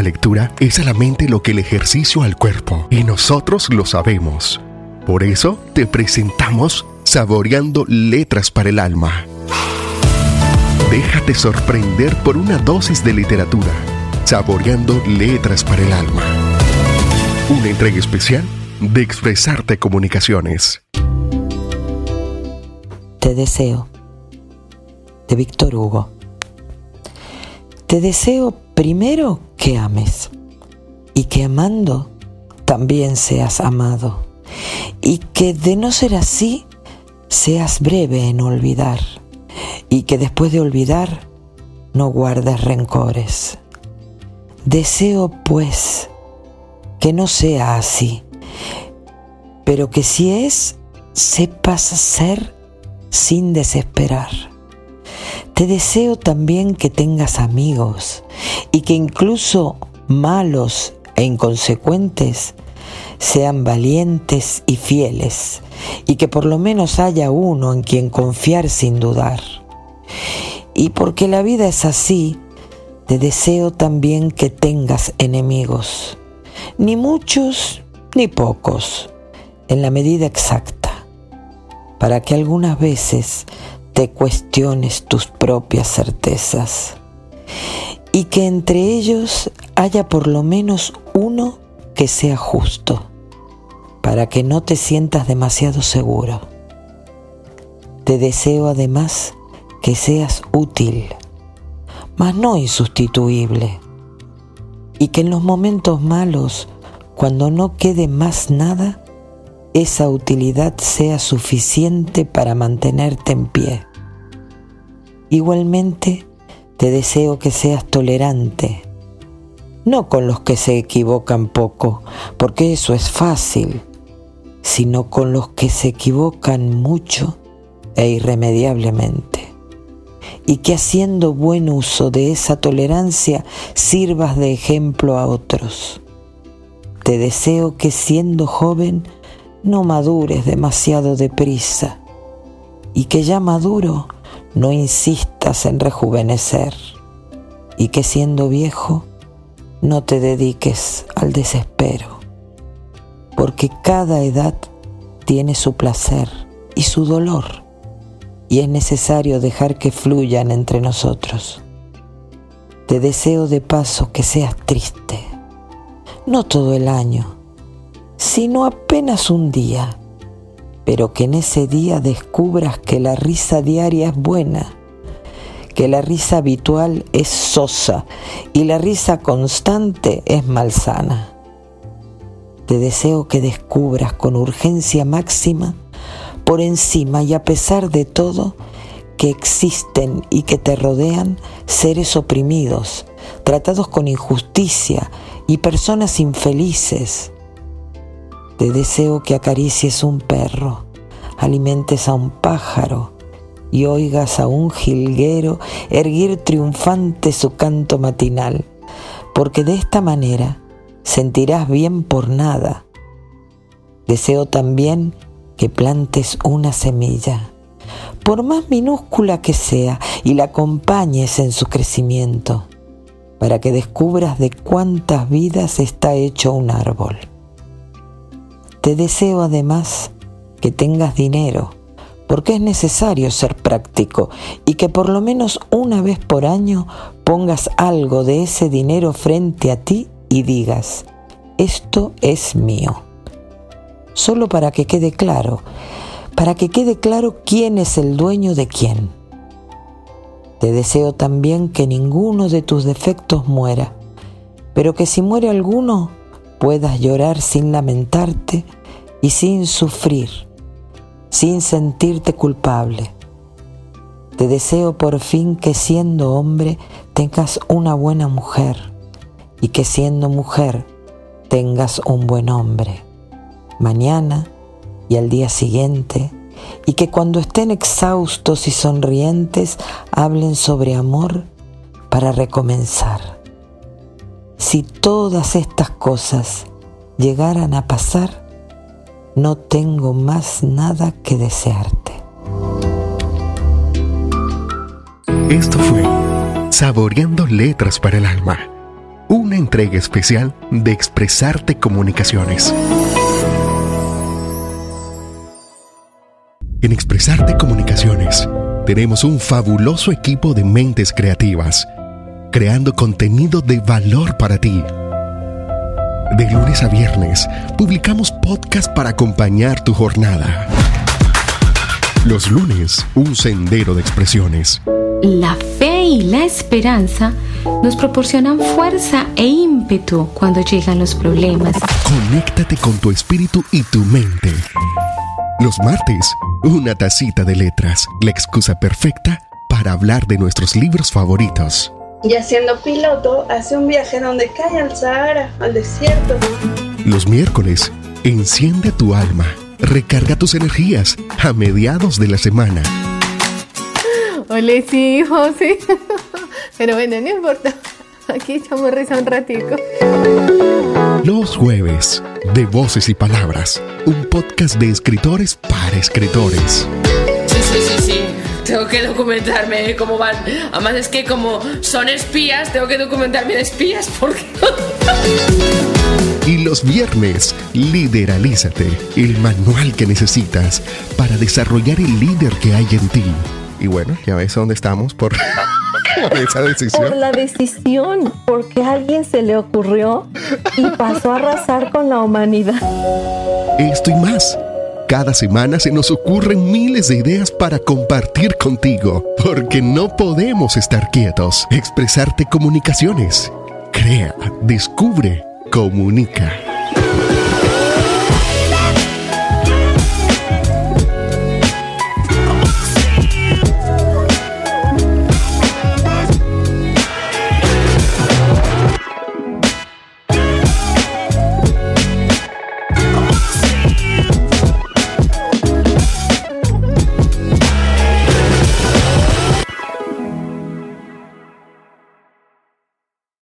la lectura es a la mente lo que el ejercicio al cuerpo, y nosotros lo sabemos. Por eso te presentamos Saboreando Letras para el Alma. Déjate sorprender por una dosis de literatura. Saboreando Letras para el Alma. Una entrega especial de Expresarte Comunicaciones. Te deseo. De Víctor Hugo. Te deseo primero que ames y que amando también seas amado. Y que de no ser así seas breve en olvidar. Y que después de olvidar no guardes rencores. Deseo pues que no sea así, pero que si es, sepas ser sin desesperar te deseo también que tengas amigos y que incluso malos e inconsecuentes sean valientes y fieles y que por lo menos haya uno en quien confiar sin dudar. Y porque la vida es así, te deseo también que tengas enemigos, ni muchos ni pocos, en la medida exacta, para que algunas veces te cuestiones tus propias certezas y que entre ellos haya por lo menos uno que sea justo, para que no te sientas demasiado seguro. Te deseo además que seas útil, mas no insustituible, y que en los momentos malos, cuando no quede más nada, esa utilidad sea suficiente para mantenerte en pie. Igualmente, te deseo que seas tolerante, no con los que se equivocan poco, porque eso es fácil, sino con los que se equivocan mucho e irremediablemente. Y que haciendo buen uso de esa tolerancia sirvas de ejemplo a otros. Te deseo que siendo joven no madures demasiado deprisa y que ya maduro no insistas en rejuvenecer y que siendo viejo no te dediques al desespero, porque cada edad tiene su placer y su dolor y es necesario dejar que fluyan entre nosotros. Te deseo de paso que seas triste, no todo el año, sino apenas un día, pero que en ese día descubras que la risa diaria es buena, que la risa habitual es sosa y la risa constante es malsana. Te deseo que descubras con urgencia máxima, por encima y a pesar de todo, que existen y que te rodean seres oprimidos, tratados con injusticia y personas infelices te deseo que acaricies un perro, alimentes a un pájaro y oigas a un jilguero erguir triunfante su canto matinal, porque de esta manera sentirás bien por nada. Deseo también que plantes una semilla, por más minúscula que sea, y la acompañes en su crecimiento, para que descubras de cuántas vidas está hecho un árbol. Te deseo además que tengas dinero, porque es necesario ser práctico y que por lo menos una vez por año pongas algo de ese dinero frente a ti y digas, esto es mío. Solo para que quede claro, para que quede claro quién es el dueño de quién. Te deseo también que ninguno de tus defectos muera, pero que si muere alguno, puedas llorar sin lamentarte y sin sufrir, sin sentirte culpable. Te deseo por fin que siendo hombre tengas una buena mujer y que siendo mujer tengas un buen hombre. Mañana y al día siguiente y que cuando estén exhaustos y sonrientes hablen sobre amor para recomenzar. Si todas estas cosas llegaran a pasar, no tengo más nada que desearte. Esto fue Saboreando Letras para el Alma. una entrega especial de Expresarte Comunicaciones. En Expresarte Comunicaciones tenemos un fabuloso equipo de mentes creativas, creando contenido de valor para ti. De lunes a viernes publicamos podcast para acompañar tu jornada. Los lunes, un sendero de expresiones. La fe y la esperanza nos proporcionan fuerza e ímpetu cuando llegan los problemas. Conéctate con tu espíritu y tu mente. Los martes, una tacita de letras, la excusa perfecta para hablar de nuestros libros favoritos. Y siendo piloto, hace un viaje donde cae al Sahara, al desierto. Los miércoles, enciende tu alma, recarga tus energías a mediados de la semana. Hola, sí, José. Pero bueno, no importa. Aquí echamos risa un ratico. Los jueves, de Voces y Palabras, un podcast de escritores para escritores. Tengo que documentarme cómo van. Además es que como son espías, tengo que documentarme de espías porque... Y los viernes, Lideralízate, el manual que necesitas para desarrollar el líder que hay en ti. Y bueno, ya ves dónde estamos por esa decisión. Por la decisión, porque a alguien se le ocurrió y pasó a arrasar con la humanidad. Esto y más. Cada semana se nos ocurren miles de ideas para compartir contigo, porque no podemos estar quietos. Expresarte comunicaciones. Crea, descubre, comunica.